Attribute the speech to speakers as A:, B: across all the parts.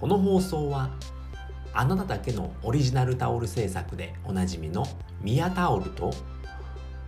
A: この放送はあなただけのオリジナルタオル制作でおなじみのミヤタオルと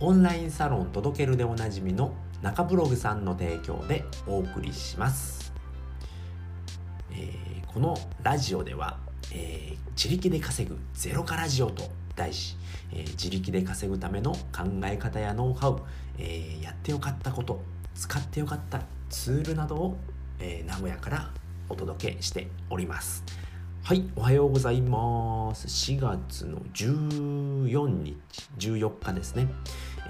A: オンラインサロン届けるでおなじみの中ブログさんの提供でお送りします、えー、このラジオでは、えー、自力で稼ぐゼロからラジオと題し、えー、自力で稼ぐための考え方やノウハウ、えー、やってよかったこと使ってよかったツールなどを、えー、名古屋からお届けしております。はいおはようございます。4月の14日14日ですね、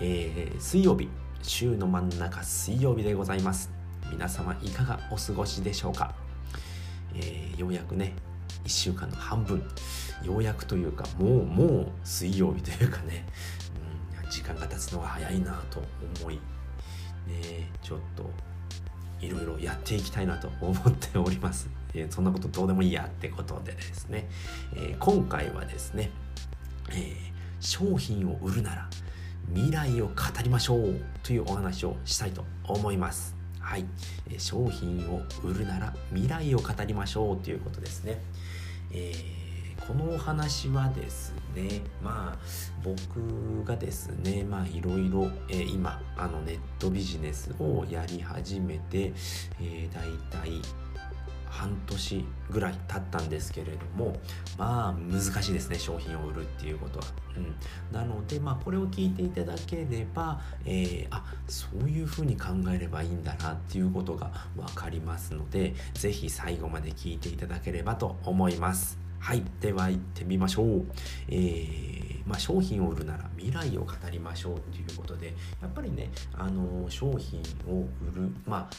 A: えー、水曜日週の真ん中水曜日でございます。皆様いかがお過ごしでしょうか、えー、ようやくね1週間の半分ようやくというかもうもう水曜日というかね、うん、時間が経つのが早いなと思いねちょっといろいろやっていきたいなと思っております、えー、そんなことどうでもいいやってことでですね、えー、今回はですね、えー、商品を売るなら未来を語りましょうというお話をしたいと思います。はい、え商品を売るなら未来を語りましょうということですね、えー、このお話はですねまあ僕がですねまあいろいろ、今あのネットビジネスをやり始めて、えー、だいたい半年ぐらい経ったんですけれどもまあ難しいですね商品を売るっていうことは、うん、なのでまあこれを聞いていただければ、えー、あそういうふうに考えればいいんだなっていうことが分かりますので是非最後まで聞いていただければと思います。はいでは行ってみましょうえーまあ、商品を売るなら未来を語りましょうということでやっぱりねあの商品を売るまあ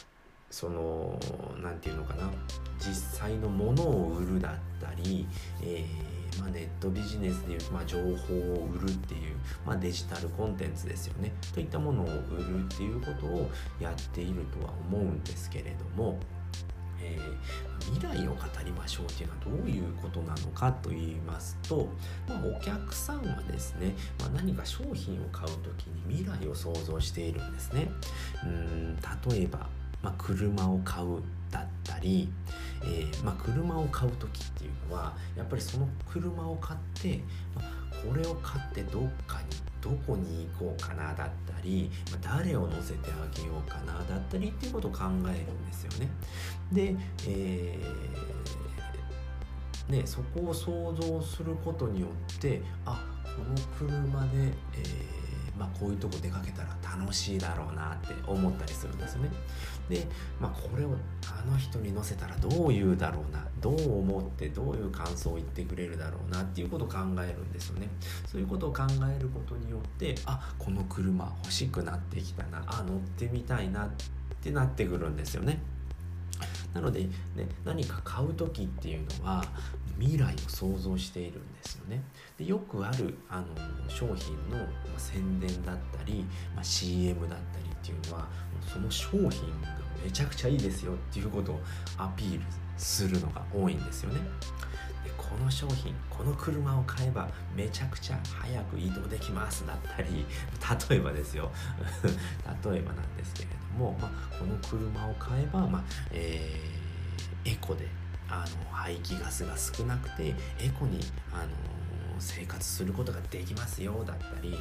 A: その何て言うのかな実際のものを売るだったり、えー、まあ、ネットビジネスでいう、まあ、情報を売るっていう、まあ、デジタルコンテンツですよねといったものを売るっていうことをやっているとは思うんですけれども。えー、未来を語りましょうっていうのはどういうことなのかと言いますと、まあ、お客さんはですね、まあ、何か商品を買う時に未来を想像しているんですね。うん例えばまあ、車を買うだったり、えー、まあ、車を買う時っていうのはやっぱりその車を買って、まあ、これを買ってどっかにどこに行こうかなだったり、誰を乗せてあげようかなだったりっていうことを考えるんですよね。で、えー、ね、そこを想像することによってあこの車で、えーまあ、こういうとこ出かけたら楽しいだろうなって思ったりするんですよね。で、まあ、これをあの人に乗せたらどう言うだろうなどう思ってどういう感想を言ってくれるだろうなっていうことを考えるんですよね。そういうことを考えることによってあこの車欲しくなってきたなあ乗ってみたいなってなってくるんですよね。なので、ね、何か買う時っていうのは未来を想像しているんですよね。でよくあるあの商品の、ま、宣伝だったり、まあ、CM だったりっていうのはその商品がめちゃくちゃいいですよっていうことをアピールするのが多いんですよね。でこの商品この車を買えばめちゃくちゃ早く移動できますだったり 例えばですよ 例えばなんですけれども、まあ、この車を買えば、まあえー、エコであの排気ガスが少なくてエコにあの生活することができますよだったり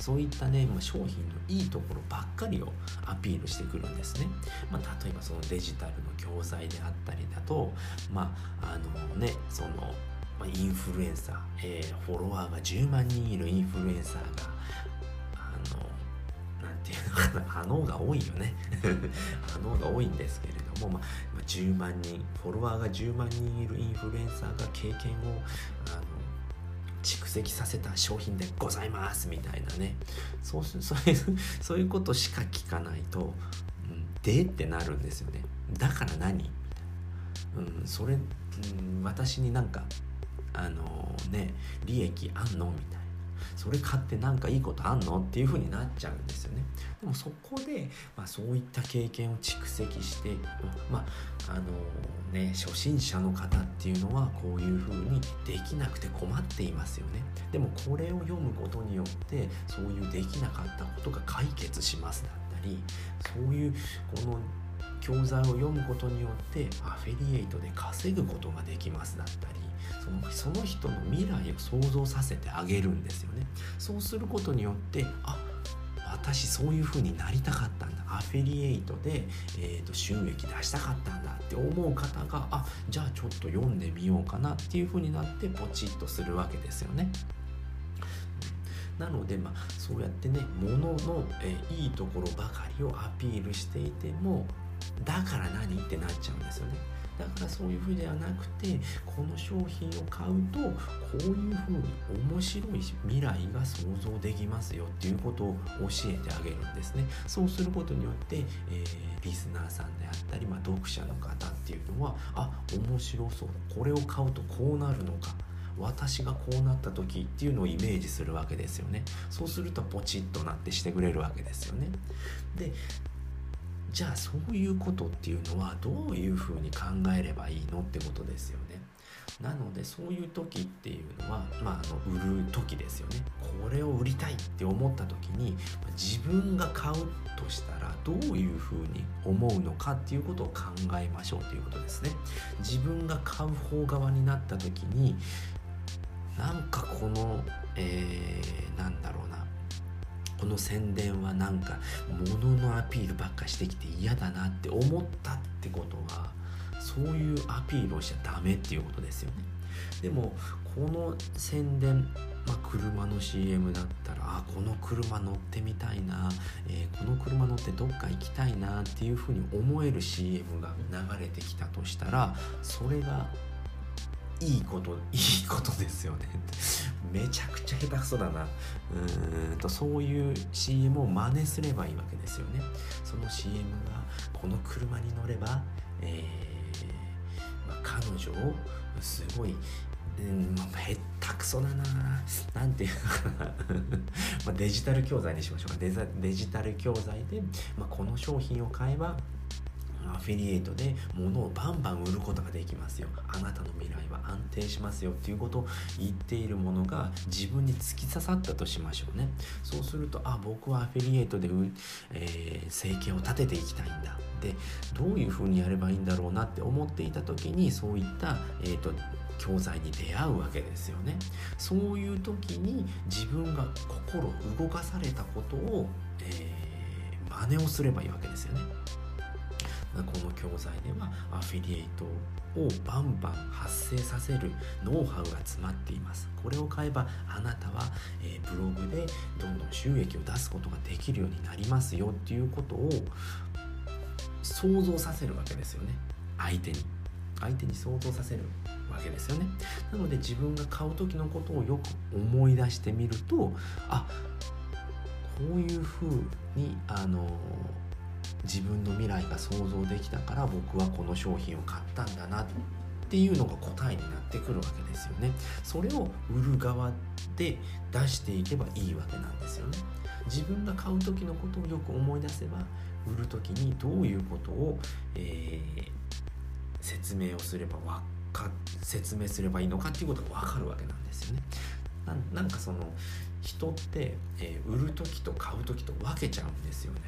A: そういったね、まあ、商品のいいところばっかりをアピールしてくるんですね。まあ、例えばそのデジタルの教材であったりだと、まあ、あのね、その、インフルエンサー、えー、フォロワーが10万人いるインフルエンサーが、あの、なんていうのかな、あのが多いよね。あのが多いんですけれども、まあ、10万人、フォロワーが10万人いるインフルエンサーが経験を、あの、蓄積させた商品でございますみたいなね。そう そういうそういうことしか聞かないと、うん、でってなるんですよね。だから何？みたいな、うん、それ、うん、私になんかあのー、ね利益あんの？みたいな。それ買って何かいいことあんのっていう風になっちゃうんですよね。でもそこで、まあ、そういった経験を蓄積してまああのー、ね初心者の方っていうのはこういう風にできなくて困っていますよね。でもこれを読むことによってそういうできなかったことが解決しますだったりそういうこの教材を読むことによってアフィリエイトで稼ぐことができますだったりそのその人の未来を想像させてあげるんですよねそうすることによってあ私そういう風になりたかったんだアフィリエイトで、えーと、収益出したかったんだって思う方があじゃあちょっと読んでみようかなっていう風になってポチッとするわけですよね。なので、まあ、そうやってねものの、えー、いいところばかりをアピールしていてもだから何？ってなっちゃうんですよね。だからそういうふうではなくてこの商品を買うとこういうふうに面白い未来が想像できますよっていうことを教えてあげるんですね。そうすることによって、えー、リスナーさんであったり、まあ、読者の方っていうのはあ面白そう。これを買うとこうなるのか。私がこうなった時っていうのをイメージするわけですよね。そうするとポチッとなってしてくれるわけですよね。でじゃあそういうことっていうのはどういうふうに考えればいいのってことですよね。なのでそういう時っていうのは、まあ、あの売る時ですよね。これを売りたいって思った時に自分が買うとしたらどういうふうに思うのかっていうことを考えましょうということですね。自分が買う方側になった時になんかこの、えー、なんだろうな。この宣伝はなんか物のアピールばっかしてきて嫌だなって思ったってことはそういうアピールをしちゃダメっていうことですよね。でもこの宣伝まあ、車の CM だったらあこの車乗ってみたいな、えー、この車乗ってどっか行きたいなっていうふうに思える CM が流れてきたとしたらそれがいいこといいことですよねめちゃくちゃ下手くそだな。うーんとそういう CM を真似すればいいわけですよね。その CM がこの車に乗れば、えーまあ、彼女をすごいうん、まあ、へったくそだな。なんていうか。まデジタル教材にしましょうか。デデジタル教材で、まあ、この商品を買えばアフィリエイトで物をバンバン売ることができますよ。あなたの未来は安定しますよっていうことを言っているものが自分に突き刺さったとしましょうね。そうするとあ僕はアフィリエイトで、えー、生計を立てていきたいんだ。でどういうふうにやればいいんだろうなって思っていた時にそういった、えーと、教材に出会うわけですよね。そういう時に自分が心動かされたことを、えー、真似をすればいいわけですよね。この教材ではアフィリエイトをバンバン発生させるノウハウが詰まっています。これを買えばあなたは、え、ブログでどんどん収益を出すことができるようになりますよっていうことを想像させるわけですよね。相手に。相手に想像させるわけですよね。なので自分が買う時のことをよく思い出してみるとあこういうふうにあの自分の未来が想像できたから僕はこの商品を買ったんだなっていうのが答えになってくるわけですよね。それを売る側で出していけばいいわけなんですよね。自分が買う時のことをよく思い出せば売る時にどういうことを、えー、説明をすればわか説明すればいいのかっていうことが分かるわけなんですよね。なんかその人って、えー、売る時と買う時と分けちゃうんですよね。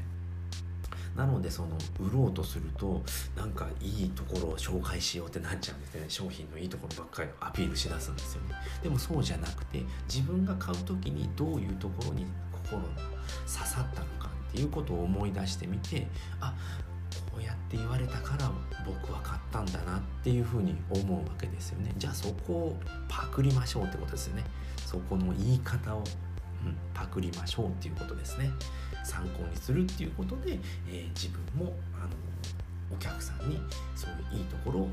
A: なのでその売ろうとするとなんかいいところを紹介しようってなっちゃうんですね。商品のいいところばっかりアピールしだすんですよね。でもそうじゃなくて自分が買う時にどういうところに心が刺さったのかっていうことを思い出してみてあこうやって言われたから僕は買ったんだなっていうふうに思うわけですよね。じゃあそこをパクりましょうってことですよね。そこの言い方を、うん、パクりましょうっていうことですね参考にするっていうことで、えー、自分もあのお客さんにそういういいところを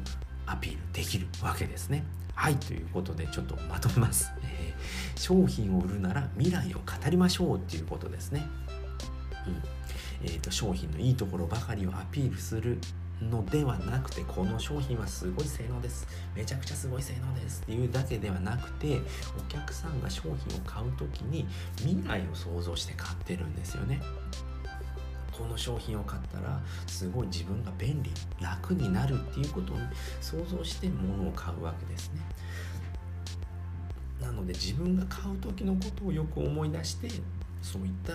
A: アピールできるわけですね。はいということでちょっとまとめます、えー、商品を売るなら未来を語りましょうっていうことですね。うんえーと商品のいいところばかりをアピールするのではなくてこの商品はすごい性能です。めちゃくちゃすごい性能ですっていうだけではなくてお客さんが商品を買う時に未来を想像して買ってるんですよね。この商品を買ったらすごい自分が便利楽になるっていうことを想像して物を買うわけですね。なので自分が買う時のことをよく思い出してそういった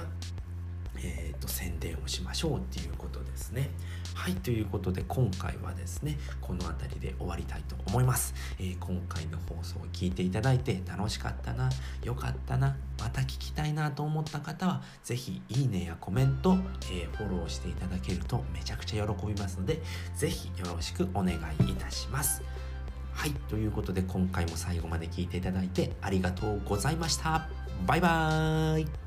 A: えーと、宣伝をしましょうっていうことですね。はいということで今回はですねこの辺りで終わりたいと思います、えー、今回の放送を聞いていただいて楽しかったな良かったなまた聞きたいなと思った方は是非いいねやコメント、えー、フォローしていただけるとめちゃくちゃ喜びますので是非よろしくお願いいたします。はいということで今回も最後まで聞いていただいてありがとうございました。バイバーイ。